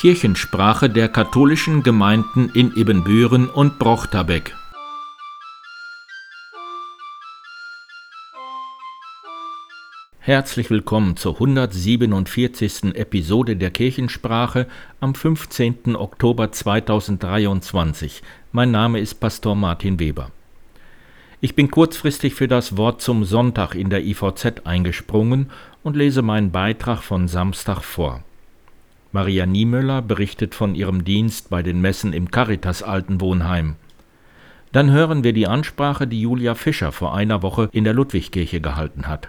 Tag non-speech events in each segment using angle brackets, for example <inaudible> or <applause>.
Kirchensprache der katholischen Gemeinden in Ibbenbüren und Brochterbeck. Herzlich willkommen zur 147. Episode der Kirchensprache am 15. Oktober 2023. Mein Name ist Pastor Martin Weber. Ich bin kurzfristig für das Wort zum Sonntag in der IVZ eingesprungen und lese meinen Beitrag von Samstag vor. Maria Niemöller berichtet von ihrem Dienst bei den Messen im Caritas Altenwohnheim. Dann hören wir die Ansprache, die Julia Fischer vor einer Woche in der Ludwigkirche gehalten hat.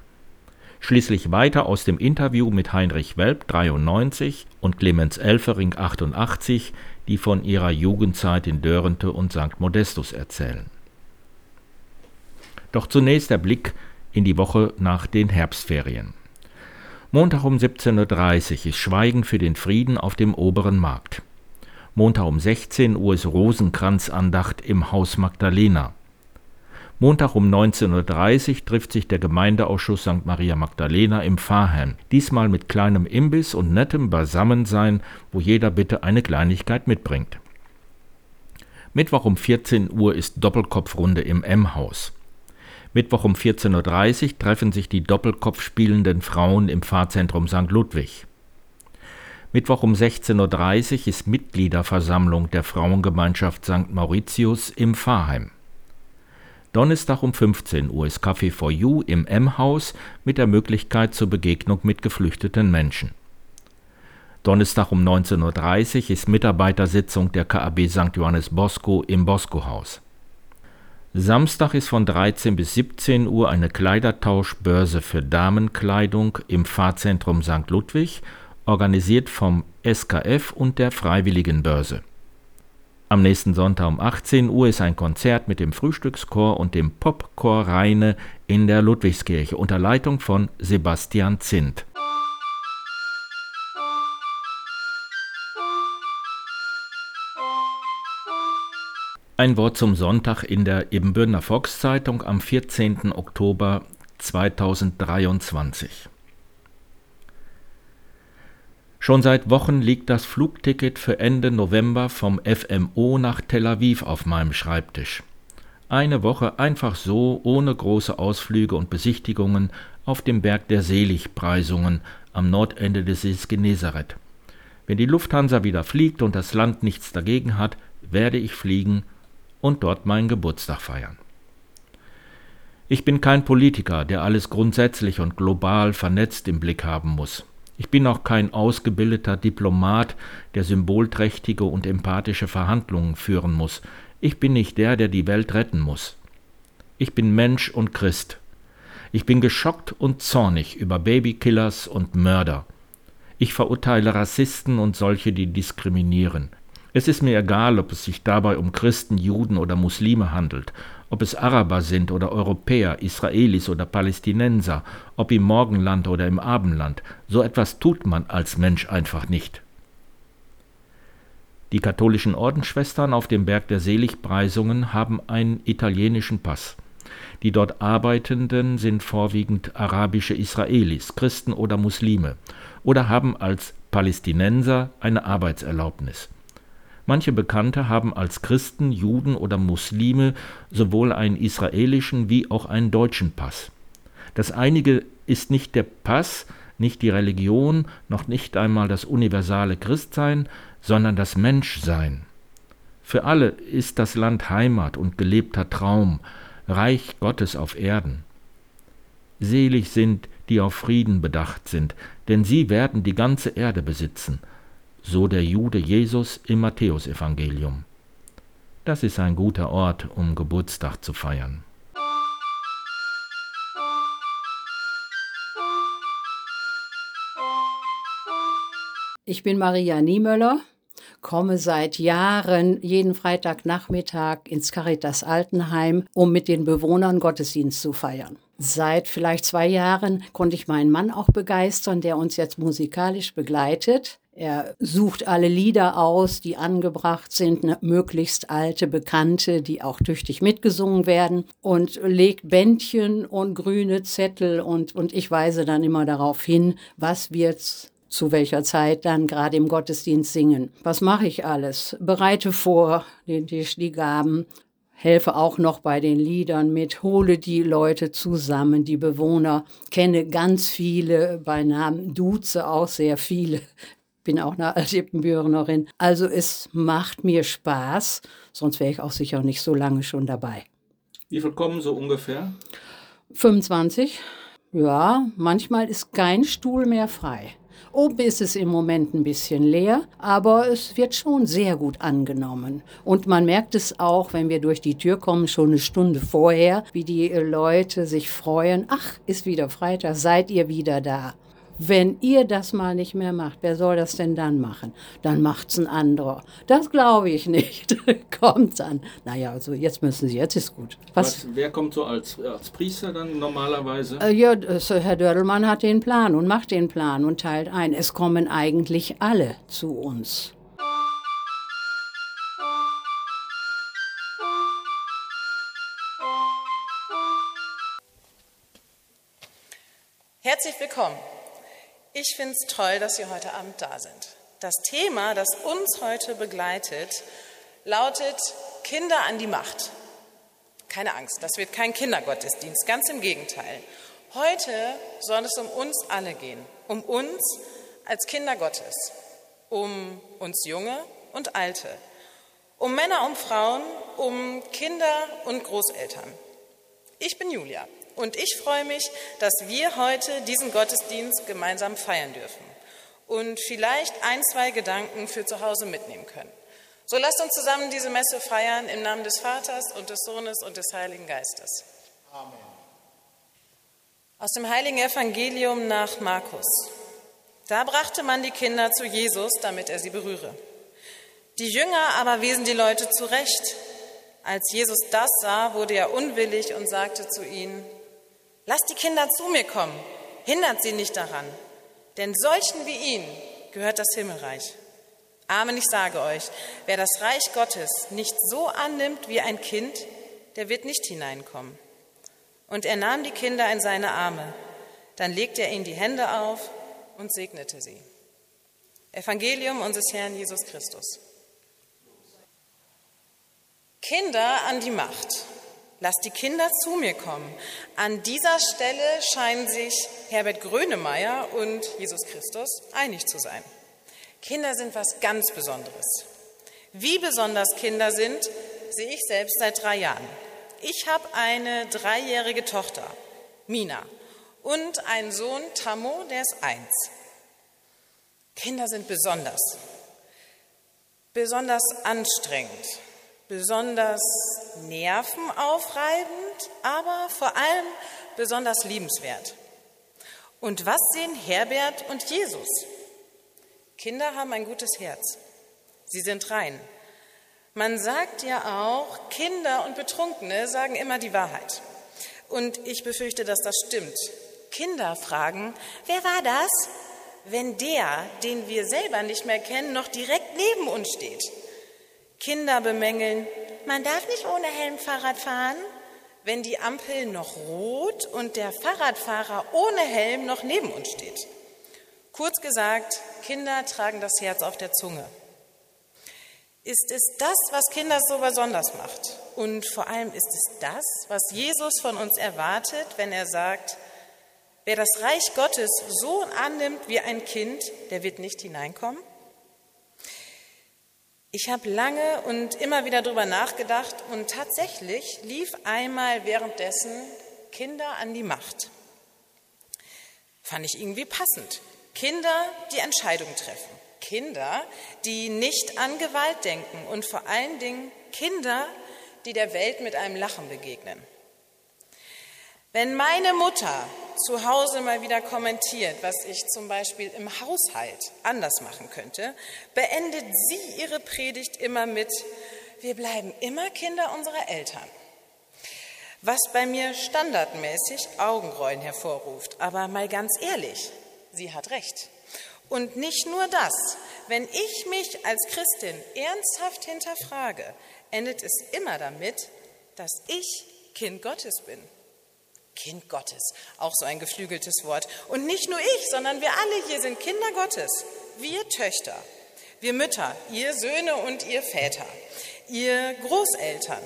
Schließlich weiter aus dem Interview mit Heinrich Welp 93 und Clemens Elfering 88, die von ihrer Jugendzeit in Dörrente und St. Modestus erzählen. Doch zunächst der Blick in die Woche nach den Herbstferien. Montag um 17.30 Uhr ist Schweigen für den Frieden auf dem oberen Markt. Montag um 16 Uhr ist Rosenkranzandacht im Haus Magdalena. Montag um 19.30 Uhr trifft sich der Gemeindeausschuss St. Maria Magdalena im Pfarrheim, diesmal mit kleinem Imbiss und nettem Beisammensein, wo jeder bitte eine Kleinigkeit mitbringt. Mittwoch um 14 Uhr ist Doppelkopfrunde im M-Haus. Mittwoch um 14.30 Uhr treffen sich die Doppelkopf spielenden Frauen im Pfarrzentrum St. Ludwig. Mittwoch um 16.30 Uhr ist Mitgliederversammlung der Frauengemeinschaft St. Mauritius im Pfarrheim. Donnerstag um 15 Uhr ist Café for You im M-Haus mit der Möglichkeit zur Begegnung mit geflüchteten Menschen. Donnerstag um 19.30 Uhr ist Mitarbeitersitzung der KAB St. Johannes Bosco im Bosco-Haus. Samstag ist von 13 bis 17 Uhr eine Kleidertauschbörse für Damenkleidung im Fahrzentrum St. Ludwig, organisiert vom SKF und der Freiwilligenbörse. Am nächsten Sonntag um 18 Uhr ist ein Konzert mit dem Frühstückschor und dem Popchor Rheine in der Ludwigskirche unter Leitung von Sebastian Zint. Ein Wort zum Sonntag in der Ebenbürner Volkszeitung am 14. Oktober 2023. Schon seit Wochen liegt das Flugticket für Ende November vom FMO nach Tel Aviv auf meinem Schreibtisch. Eine Woche einfach so, ohne große Ausflüge und Besichtigungen, auf dem Berg der Seligpreisungen am Nordende des Sees Genezareth. Wenn die Lufthansa wieder fliegt und das Land nichts dagegen hat, werde ich fliegen und dort meinen Geburtstag feiern. Ich bin kein Politiker, der alles grundsätzlich und global vernetzt im Blick haben muss. Ich bin auch kein ausgebildeter Diplomat, der symbolträchtige und empathische Verhandlungen führen muss. Ich bin nicht der, der die Welt retten muss. Ich bin Mensch und Christ. Ich bin geschockt und zornig über Babykillers und Mörder. Ich verurteile Rassisten und solche, die diskriminieren. Es ist mir egal, ob es sich dabei um Christen, Juden oder Muslime handelt, ob es Araber sind oder Europäer, Israelis oder Palästinenser, ob im Morgenland oder im Abendland, so etwas tut man als Mensch einfach nicht. Die katholischen Ordensschwestern auf dem Berg der Seligpreisungen haben einen italienischen Pass. Die dort Arbeitenden sind vorwiegend arabische Israelis, Christen oder Muslime oder haben als Palästinenser eine Arbeitserlaubnis. Manche Bekannte haben als Christen, Juden oder Muslime sowohl einen israelischen wie auch einen deutschen Pass. Das einige ist nicht der Pass, nicht die Religion, noch nicht einmal das universale Christsein, sondern das Menschsein. Für alle ist das Land Heimat und gelebter Traum, Reich Gottes auf Erden. Selig sind, die auf Frieden bedacht sind, denn sie werden die ganze Erde besitzen so der Jude Jesus im Matthäusevangelium. Das ist ein guter Ort, um Geburtstag zu feiern. Ich bin Maria Niemöller, komme seit Jahren jeden Freitagnachmittag ins Caritas Altenheim, um mit den Bewohnern Gottesdienst zu feiern. Seit vielleicht zwei Jahren konnte ich meinen Mann auch begeistern, der uns jetzt musikalisch begleitet. Er sucht alle Lieder aus, die angebracht sind, ne, möglichst alte, bekannte, die auch tüchtig mitgesungen werden und legt Bändchen und grüne Zettel und, und ich weise dann immer darauf hin, was wir zu welcher Zeit dann gerade im Gottesdienst singen. Was mache ich alles? Bereite vor den Tisch, die Gaben, helfe auch noch bei den Liedern mit, hole die Leute zusammen, die Bewohner, kenne ganz viele bei Namen, duze auch sehr viele, bin auch eine Alsippenbürgerin. Also es macht mir Spaß, sonst wäre ich auch sicher nicht so lange schon dabei. Wie viel kommen so ungefähr? 25. Ja, manchmal ist kein Stuhl mehr frei. Oben ist es im Moment ein bisschen leer, aber es wird schon sehr gut angenommen. Und man merkt es auch, wenn wir durch die Tür kommen, schon eine Stunde vorher, wie die Leute sich freuen. Ach, ist wieder Freitag, seid ihr wieder da. Wenn ihr das mal nicht mehr macht, wer soll das denn dann machen? Dann macht's ein anderer. Das glaube ich nicht. <laughs> kommt dann. Naja, also jetzt müssen Sie, jetzt ist gut. Was, Was wer kommt so als, als Priester dann normalerweise? Äh, ja, das, Herr Dördelmann hat den Plan und macht den Plan und teilt ein. Es kommen eigentlich alle zu uns. Herzlich willkommen. Ich finde es toll, dass Sie heute Abend da sind. Das Thema, das uns heute begleitet, lautet Kinder an die Macht. Keine Angst, das wird kein Kindergottesdienst, ganz im Gegenteil. Heute soll es um uns alle gehen, um uns als Kinder Gottes, um uns Junge und Alte, um Männer und Frauen, um Kinder und Großeltern. Ich bin Julia und ich freue mich, dass wir heute diesen Gottesdienst gemeinsam feiern dürfen und vielleicht ein, zwei Gedanken für zu Hause mitnehmen können. So lasst uns zusammen diese Messe feiern im Namen des Vaters und des Sohnes und des Heiligen Geistes. Amen. Aus dem heiligen Evangelium nach Markus. Da brachte man die Kinder zu Jesus, damit er sie berühre. Die Jünger aber wiesen die Leute zurecht. Als Jesus das sah, wurde er unwillig und sagte zu ihnen, Lasst die Kinder zu mir kommen, hindert sie nicht daran, denn solchen wie ihn gehört das Himmelreich. Amen, ich sage euch, wer das Reich Gottes nicht so annimmt wie ein Kind, der wird nicht hineinkommen. Und er nahm die Kinder in seine Arme, dann legte er ihnen die Hände auf und segnete sie. Evangelium unseres Herrn Jesus Christus. Kinder an die Macht. Lass die Kinder zu mir kommen. An dieser Stelle scheinen sich Herbert Grönemeyer und Jesus Christus einig zu sein. Kinder sind was ganz Besonderes. Wie besonders Kinder sind, sehe ich selbst seit drei Jahren. Ich habe eine dreijährige Tochter, Mina, und einen Sohn, Tammo, der ist eins. Kinder sind besonders, besonders anstrengend, besonders nervenaufreibend, aber vor allem besonders liebenswert. Und was sehen Herbert und Jesus? Kinder haben ein gutes Herz. Sie sind rein. Man sagt ja auch, Kinder und Betrunkene sagen immer die Wahrheit. Und ich befürchte, dass das stimmt. Kinder fragen, wer war das? Wenn der, den wir selber nicht mehr kennen, noch direkt neben uns steht. Kinder bemängeln, man darf nicht ohne Helm Fahrrad fahren, wenn die Ampel noch rot und der Fahrradfahrer ohne Helm noch neben uns steht. Kurz gesagt, Kinder tragen das Herz auf der Zunge. Ist es das, was Kinder so besonders macht? Und vor allem ist es das, was Jesus von uns erwartet, wenn er sagt, wer das Reich Gottes so annimmt wie ein Kind, der wird nicht hineinkommen? Ich habe lange und immer wieder darüber nachgedacht und tatsächlich lief einmal währenddessen Kinder an die Macht. Fand ich irgendwie passend. Kinder, die Entscheidungen treffen. Kinder, die nicht an Gewalt denken und vor allen Dingen Kinder, die der Welt mit einem Lachen begegnen. Wenn meine Mutter zu Hause mal wieder kommentiert, was ich zum Beispiel im Haushalt anders machen könnte, beendet sie ihre Predigt immer mit, wir bleiben immer Kinder unserer Eltern. Was bei mir standardmäßig Augenrollen hervorruft. Aber mal ganz ehrlich, sie hat recht. Und nicht nur das. Wenn ich mich als Christin ernsthaft hinterfrage, endet es immer damit, dass ich Kind Gottes bin. Kind Gottes, auch so ein geflügeltes Wort. Und nicht nur ich, sondern wir alle hier sind Kinder Gottes. Wir Töchter, wir Mütter, ihr Söhne und ihr Väter, ihr Großeltern.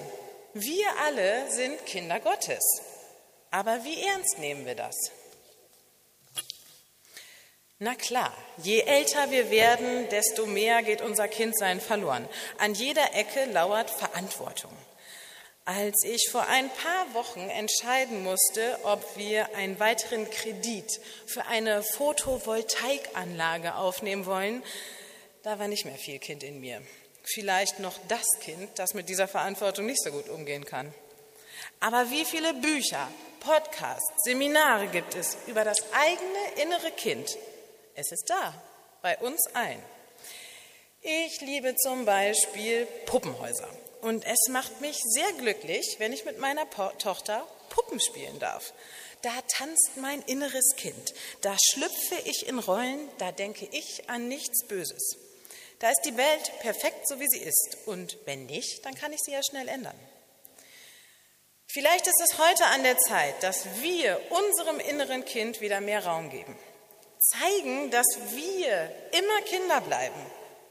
Wir alle sind Kinder Gottes. Aber wie ernst nehmen wir das? Na klar, je älter wir werden, desto mehr geht unser Kindsein verloren. An jeder Ecke lauert Verantwortung. Als ich vor ein paar Wochen entscheiden musste, ob wir einen weiteren Kredit für eine Photovoltaikanlage aufnehmen wollen, da war nicht mehr viel Kind in mir. Vielleicht noch das Kind, das mit dieser Verantwortung nicht so gut umgehen kann. Aber wie viele Bücher, Podcasts, Seminare gibt es über das eigene innere Kind, es ist da, bei uns allen. Ich liebe zum Beispiel Puppenhäuser. Und es macht mich sehr glücklich, wenn ich mit meiner po Tochter Puppen spielen darf. Da tanzt mein inneres Kind. Da schlüpfe ich in Rollen, da denke ich an nichts Böses. Da ist die Welt perfekt, so wie sie ist. Und wenn nicht, dann kann ich sie ja schnell ändern. Vielleicht ist es heute an der Zeit, dass wir unserem inneren Kind wieder mehr Raum geben zeigen, dass wir immer Kinder bleiben,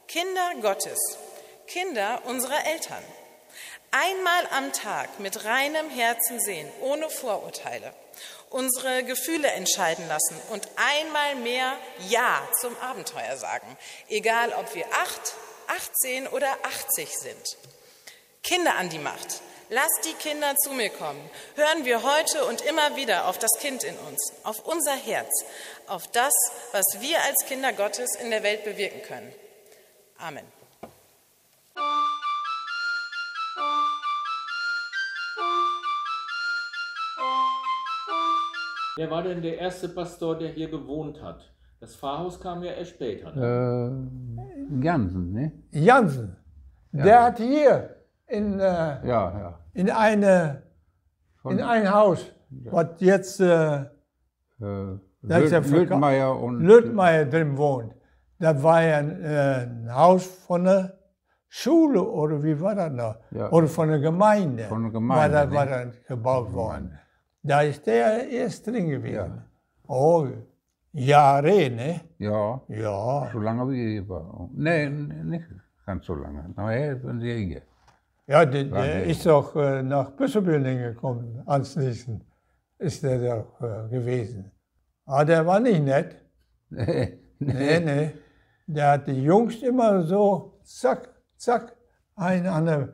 Kinder Gottes, Kinder unserer Eltern. Einmal am Tag mit reinem Herzen sehen, ohne Vorurteile, unsere Gefühle entscheiden lassen und einmal mehr Ja zum Abenteuer sagen, egal ob wir acht, 18 oder 80 sind. Kinder an die Macht. Lass die Kinder zu mir kommen. Hören wir heute und immer wieder auf das Kind in uns, auf unser Herz, auf das, was wir als Kinder Gottes in der Welt bewirken können. Amen. Wer war denn der erste Pastor, der hier gewohnt hat? Das Pfarrhaus kam ja erst später. Ne? Äh, Jansen, ne? Jansen. Der hat hier in, äh, Ja, ja. in, eine, in ein Haus, was jetzt äh, Äh, ja Lüttmeier und Lüttmeier drin wohnt. Das war ja ein, äh, ein Haus von der Schule oder wie war das noch? Ja. Oder von der Gemeinde. Von der Gemeinde, War das, ne? war das gebaut worden. Da ist der erst drin gewesen. Ja. Oh, Jahre, ne? Ja, Ja. so lange wie ich war. Nee, nicht ganz so lange. Nachher sind sie hier. Ja, der, der ist doch äh, nach Büsselbünding gekommen, anschließend ist der doch äh, gewesen. Aber der war nicht nett. <laughs> nee. Nee, nee. Der hat die Jungs immer so, zack, zack, einen an den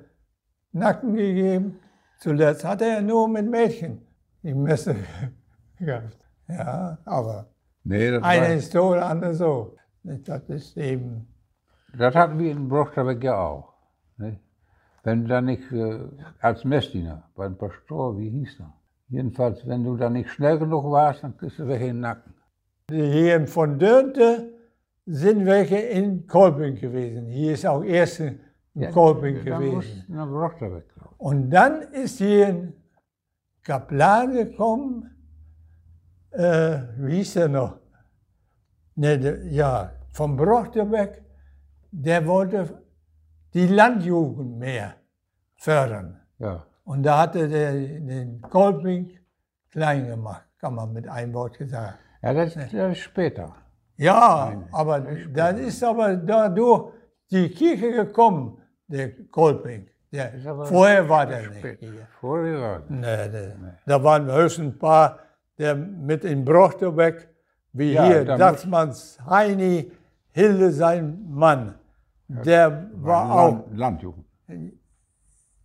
Nacken gegeben. Zuletzt hat er nur mit Mädchen die Messe gehabt. <laughs> Ja, aber Nee, das, einer war, ist so, der andere so. Das ist eben, das hatten wir in Brochterbeck ja auch. Ne? Wenn du da nicht äh, als Messdiener beim Pastor, wie hieß er? Jedenfalls, wenn du da nicht schnell genug warst, dann kriegst du welche in den Nacken. hier von Dörnte sind welche in Kolping gewesen. Hier ist auch erst in Kolping Dann gewesen. musst du nach Brochterbeck. Und dann ist hier Kaplan gekommen, äh, wie hieß der noch? Ne, der, ja, von Brochterbeck, der wollte die Landjugend mehr fördern. Ja. Und da hatte der den Kolping klein gemacht, kann man mit einem Wort gesagt. Ja, das, das ist später. Ja, aber dann ist aber dadurch die Kirche gekommen, der Kolping. Der, aber vorher war der nicht hier. Vorher war das. Nee, nee. Da waren höchstens ein paar, der mit in Brochterbeck, wie Ja, hier, da Dachsmanns Heini, Hilde sein Mann. Der war auch, Land, Landjugend.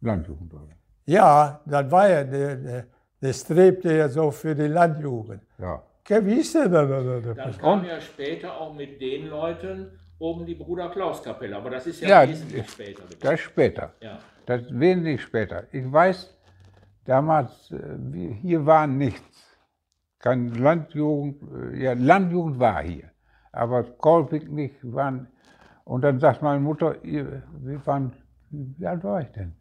Landjugend war ja, das war ja, der, der, der strebte ja so für die Landjugend. Ja. Okay, Wie ist der da? da, da, da? Dann kam ja später auch mit den Leuten oben die Bruder Klaus Kapelle, aber das ist ja, Ja, wesentlich später. Das ist später. Ja. Das wesentlich später. Ich weiß, damals, äh, hier war nichts. Keine Landjugend, äh, ja, Landjugend war hier. Aber Kolping nicht, waren, und dann sagt meine Mutter, ihr, wir waren, wie alt war ich denn?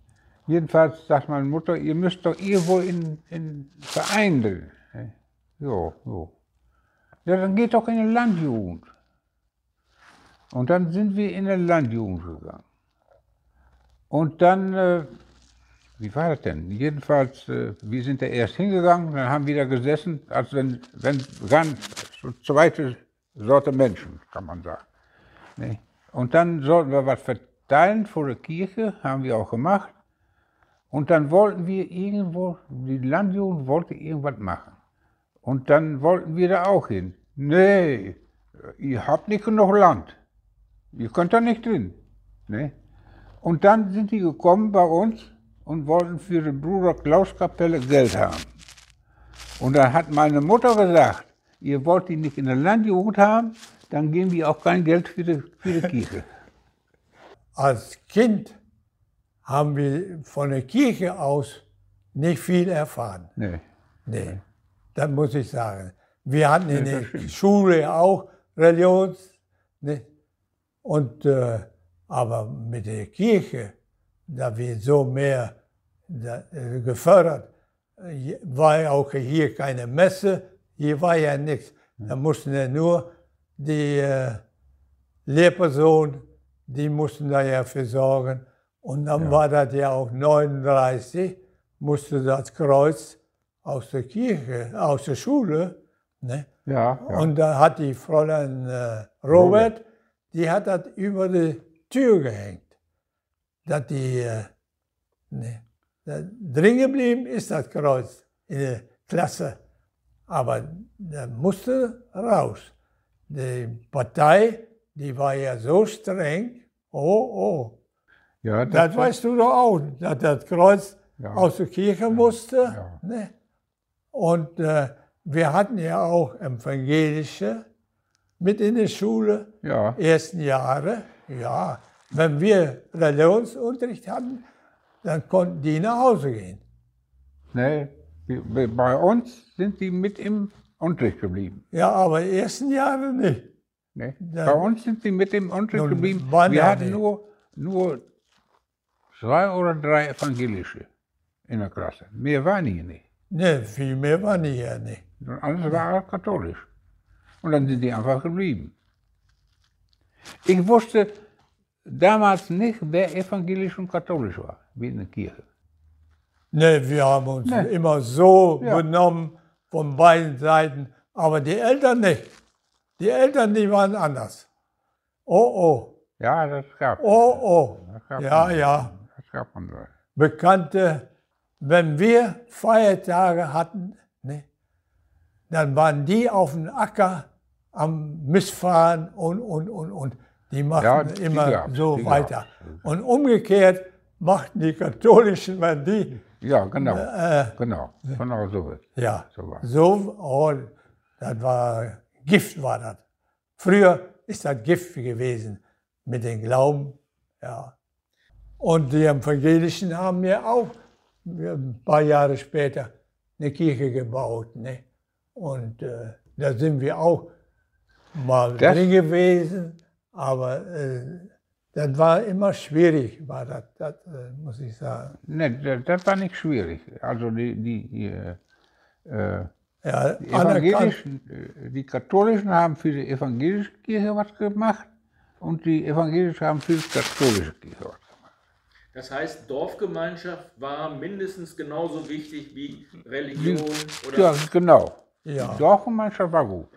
Jedenfalls sagt meine Mutter, ihr müsst doch irgendwo in, in Verein drin. ne? So, so. Ja, dann geht doch in eine Landjugend. Und dann sind wir in eine Landjugend gegangen. Und dann äh, wie war das denn? Jedenfalls, äh, wir sind da erst hingegangen, dann haben wir da gesessen, als wenn, wenn ganz so zweite Sorte Menschen, kann man sagen. Ne? Und dann sollten wir was verteilen vor der Kirche, haben wir auch gemacht. Und dann wollten wir irgendwo, die Landjugend wollte irgendwas machen. Und dann wollten wir da auch hin. Nee, ihr habt nicht genug Land. Ihr könnt da nicht drin. Ne? Und dann sind die gekommen bei uns und wollten für den Bruder Klaus Kapelle Geld haben. Und dann hat meine Mutter gesagt, ihr wollt die nicht in der Landjugend haben, dann geben wir auch kein Geld für die, für die Kirche. <laughs> Als Kind haben wir von der Kirche aus nicht viel erfahren. Nee. Nee, das muss ich sagen. Wir hatten in der Schule auch Religions, ne? und, äh, aber mit der Kirche, da wird so mehr äh, gefördert, war auch hier keine Messe, hier war ja nichts. Da mussten ja nur die äh, Lehrpersonen, die mussten da ja für sorgen. Und dann Ja. war das ja auch 39, musste das Kreuz aus der Kirche, aus der Schule, ne? Ja, ja. Und da hat die Fräulein äh, Robert, die hat das über die Tür gehängt. Dass die, äh, ne, drin geblieben ist das Kreuz in der Klasse. Aber da musste raus. Die Partei, die war ja so streng. Oh, oh. ja, Das war- weißt du doch auch, dass das Kreuz Ja. aus der Kirche musste. Ja. Ne? Und äh, wir hatten ja auch evangelische mit in der Schule, Ja, ersten Jahre. Ja, wenn wir Religionsunterricht hatten, dann konnten die nach Hause gehen. nee, die- bei uns sind die mit im Unterricht geblieben. Ja, aber ersten Jahre nicht. Ne? Ja. Bei uns sind sie mit dem Unterricht geblieben. Wir hatten nur, nur zwei oder drei evangelische in der Klasse. Mehr waren hier nicht. Ne, viel mehr waren die ja nicht. Und Alles war katholisch. Und dann sind die einfach geblieben. Ich wusste damals nicht, wer evangelisch und katholisch war, wie in der Kirche. Ne, wir haben uns Nee. immer so Ja. benommen von beiden Seiten, aber die Eltern nicht. Die Eltern, die waren anders. Oh, oh, Ja, das gab oh, oh. Das gab Ja, man. ja. Das gab man. Bekannte, wenn wir Feiertage hatten, ne, dann waren die auf dem Acker am Missfahren und, und, und, und. Die machten Ja, die immer gab's, so weiter. Und umgekehrt machten die Katholischen, wenn die, Ja, genau. äh, Genau. Genau so Ja, So war's. so, oh, das war Gift war das. Früher ist das Gift gewesen mit dem Glauben, ja. Und die Evangelischen haben ja auch ein paar Jahre später eine Kirche gebaut, ne? Und äh, da sind wir auch mal Das- drin gewesen, aber äh, das war immer schwierig, war das, das äh, muss ich sagen. Ne, das, das war nicht schwierig. Also die, die, äh, äh, Ja, die evangelischen, äh, die katholischen haben für die evangelische Kirche was gemacht und die evangelischen haben für die katholische Kirche was gemacht. Das heißt, Dorfgemeinschaft war mindestens genauso wichtig wie Religion oder Ja, genau. Ja. Die Dorfgemeinschaft war gut.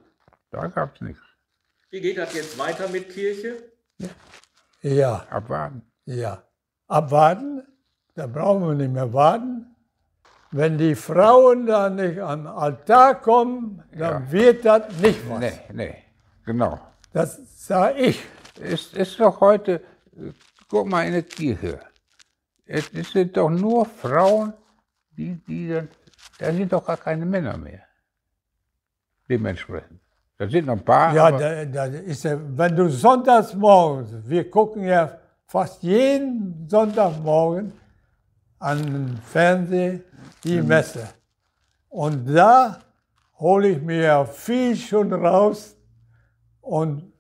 Da gab es nichts. Wie geht das jetzt weiter mit Kirche? Ja. Abwarten. Ja, abwarten, da brauchen wir nicht mehr warten. Wenn die Frauen da nicht am Altar kommen, dann wird das nicht was. Nee, nee, genau. Das sage ich. Es ist doch heute, guck mal in der Kirche. Es, es sind doch nur Frauen, die, die dann, da sind doch gar keine Männer mehr. Dementsprechend. Da sind noch ein paar. Ja, da, da ist ja, wenn du sonntags morgens, wir gucken ja fast jeden Sonntagmorgen an den Fernsehen die Messe. Und da hole ich mir ja viel schon raus und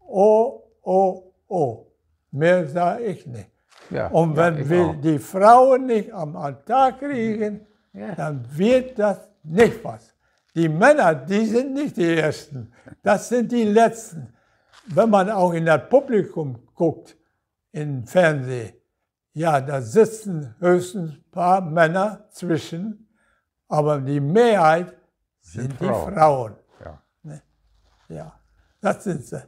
oh, oh, oh, mehr sage ich nicht. ja, Und ja, wenn ich wir auch. die Frauen nicht am Altar kriegen, Ja. dann wird das nicht was. Die Männer, die sind nicht die Ersten, das sind die Letzten. Wenn man auch in das Publikum guckt, im Fernsehen, ja, da sitzen höchstens ein paar Männer zwischen, aber die Mehrheit sind, Sind die Frauen. Frauen. Ja. Ne? Ja, das sind sie.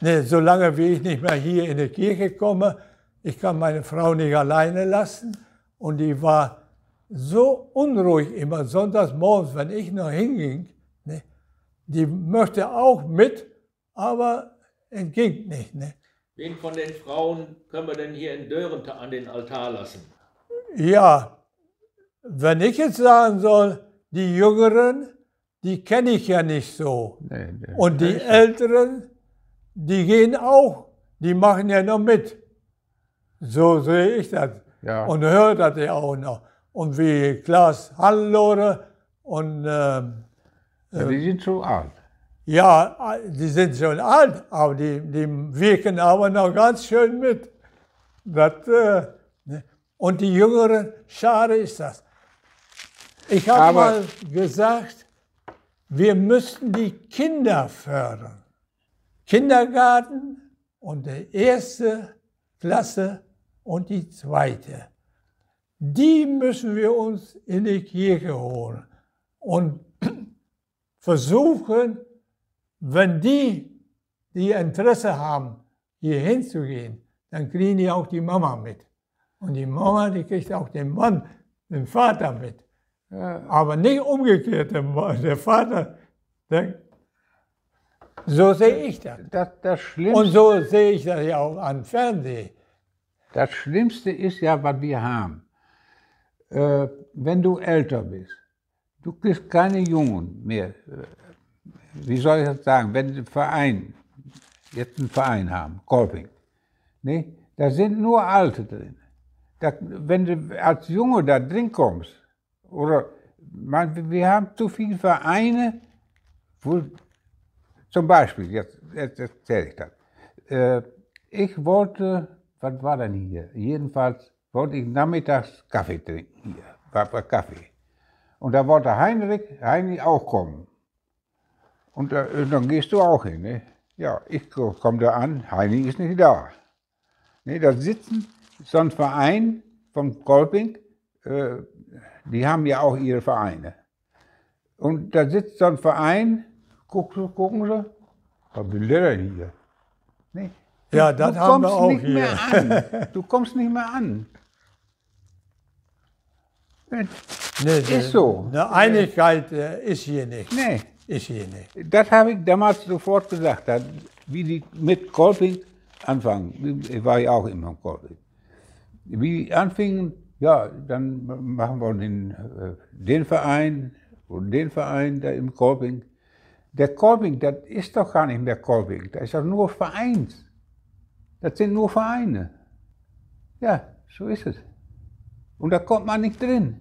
Ne, solange wie ich nicht mehr hier in die Kirche komme, ich kann meine Frau nicht alleine lassen und die war so unruhig immer sonntags morgens, wenn ich noch hinging. Ne? Die möchte auch mit, aber es ging nicht. Ne? Wen von den Frauen können wir denn hier in Dörente an den Altar lassen? Ja, wenn ich jetzt sagen soll, die Jüngeren, die kenne ich ja nicht so. Nee, nee. Und die Älteren, die gehen auch, die machen ja noch mit. So sehe ich das. Ja. Und höre das ja auch noch. Und wie Klaas Hannelore und ähm, Ja, die sind zu alt. ja, die sind schon alt, aber die, die wirken aber noch ganz schön mit. Das, äh, ne? Und die Jüngeren, schade ist das. Ich habe mal gesagt, wir müssten die Kinder fördern. Kindergarten und die erste Klasse und die zweite. Die müssen wir uns in die Kirche holen und <clears throat> versuchen, wenn die, die Interesse haben, hier hinzugehen, dann kriegen die auch die Mama mit. Und die Mama, die kriegt auch den Mann, den Vater mit. Aber nicht umgekehrt, der, Vater. Der, so sehe ich das. Das, das, Und Schlimmste, so sehe ich das ja auch am Fernsehen. das Schlimmste ist ja, was wir haben. Äh, wenn du älter bist, du kriegst keine Jungen mehr. Äh, Wie soll ich das sagen? Wenn ein Verein, jetzt einen Verein haben, Kolping, ne? da sind nur Alte drin. Da, wenn du als Junge da drin kommst, oder man, wir haben zu viele Vereine, wo, zum Beispiel, jetzt, jetzt erzähle ich das. Äh, ich wollte, was war denn hier? Jedenfalls wollte ich nachmittags Kaffee trinken hier, Kaffee. Und da wollte Heinrich, Heini auch kommen. Und da, äh, dann gehst du auch hin. Ne? Ja, ich komme da an, Heini ist nicht da. Ne, da sitzen so ein Verein von Kolping, äh, die haben ja auch ihre Vereine. Und da sitzt so ein Verein, guck, gucken sie, was will der denn hier? Ne? Ja, das haben wir auch nicht hier. <laughs> Du kommst nicht mehr an. Nee, Ist so. Eine Einigkeit äh, ist hier nicht. Nee, Ist hier nicht. das habe ich damals sofort gesagt, wie die mit Kolping anfangen. Ich war ja auch immer im Kolping. Wie die anfingen, ja, dann machen wir den, äh, den Verein und den Verein da im Kolping. Der Kolping, das ist doch gar nicht mehr Kolping, das ist doch nur Vereins. Das sind nur Vereine. Ja, so ist es. Und da kommt man nicht drin.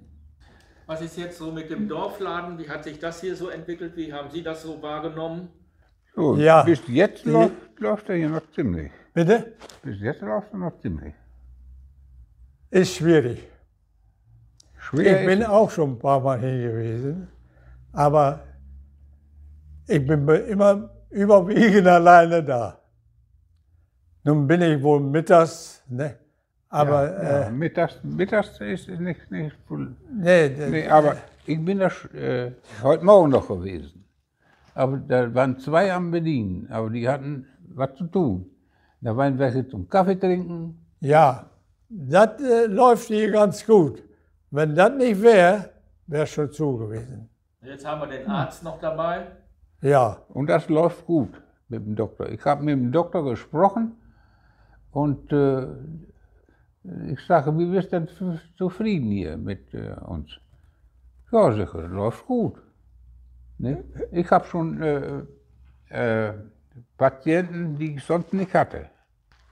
Was ist jetzt so mit dem Dorfladen? Wie hat sich das hier so entwickelt? Wie haben Sie das so wahrgenommen? So, Ja. Bis jetzt läuft, läuft er hier noch ziemlich. Bitte? Bis jetzt läuft er noch ziemlich. Ist schwierig. Schwer Ich bin auch schon ein paar Mal hier gewesen, aber ich bin immer überwiegend <laughs> alleine da. Nun bin ich wohl mittags, ne? Aber ja, äh, mittags, mittags ist es nicht, nicht voll. nee, das- Nee, aber ich bin da äh, heute Morgen noch gewesen. Aber da waren zwei am Bedienen, aber die hatten was zu tun. Da waren welche zum Kaffee trinken. ja, das äh, läuft hier ganz gut. Wenn das nicht wäre, wäre es schon zu gewesen. Jetzt haben wir den Arzt noch dabei. Ja, Und das läuft gut mit dem Doktor. Ich habe mit dem Doktor gesprochen und äh, ich sage, wie bist du denn zufrieden hier mit äh, uns? Ja, sicher, läuft gut. Ne? Ich habe schon äh, äh, Patienten, die ich sonst nicht hatte.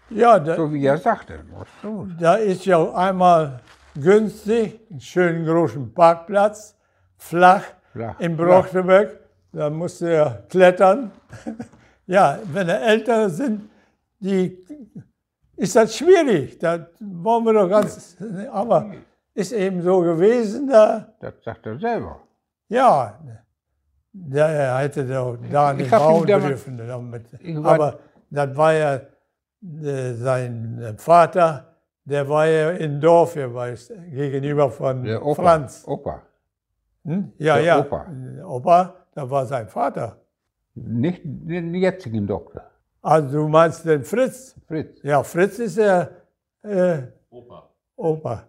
ja da, So wie er sagte, läuft gut. da ist ja einmal günstig, einen schönen großen Parkplatz, flach, Flach, in. Brochterberg. Da musst du ja klettern. <laughs> ja, wenn er älter sind, die, ist das schwierig. Da wollen wir doch ganz, aber ist eben so gewesen da. Das sagt er selber. Ja, der hätte doch da Ich nicht bauen dürfen. Damit. Ich war- Aber das war ja äh, sein Vater, Der war ja in Dorf, er weiß, gegenüber von Der Opa. Franz. Opa. Hm? Ja, Der ja. Opa. Opa, da war sein Vater. Nicht den jetzigen Doktor. Also du meinst den Fritz? Fritz. Ja, Fritz ist der äh, Opa. Opa.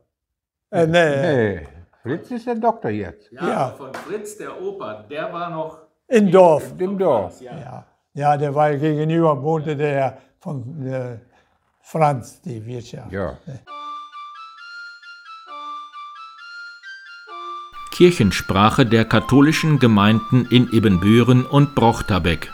Äh, nee, Nee, Fritz ist der Doktor jetzt. Ja. von Fritz, der Opa, der war noch. in Dorf. Im Dorf. Ja. ja, der war gegenüber, wohnte der von äh, Franz, die Wirtschaft. Ja. Kirchensprache der katholischen Gemeinden in Ibbenbüren und Brochterbeck.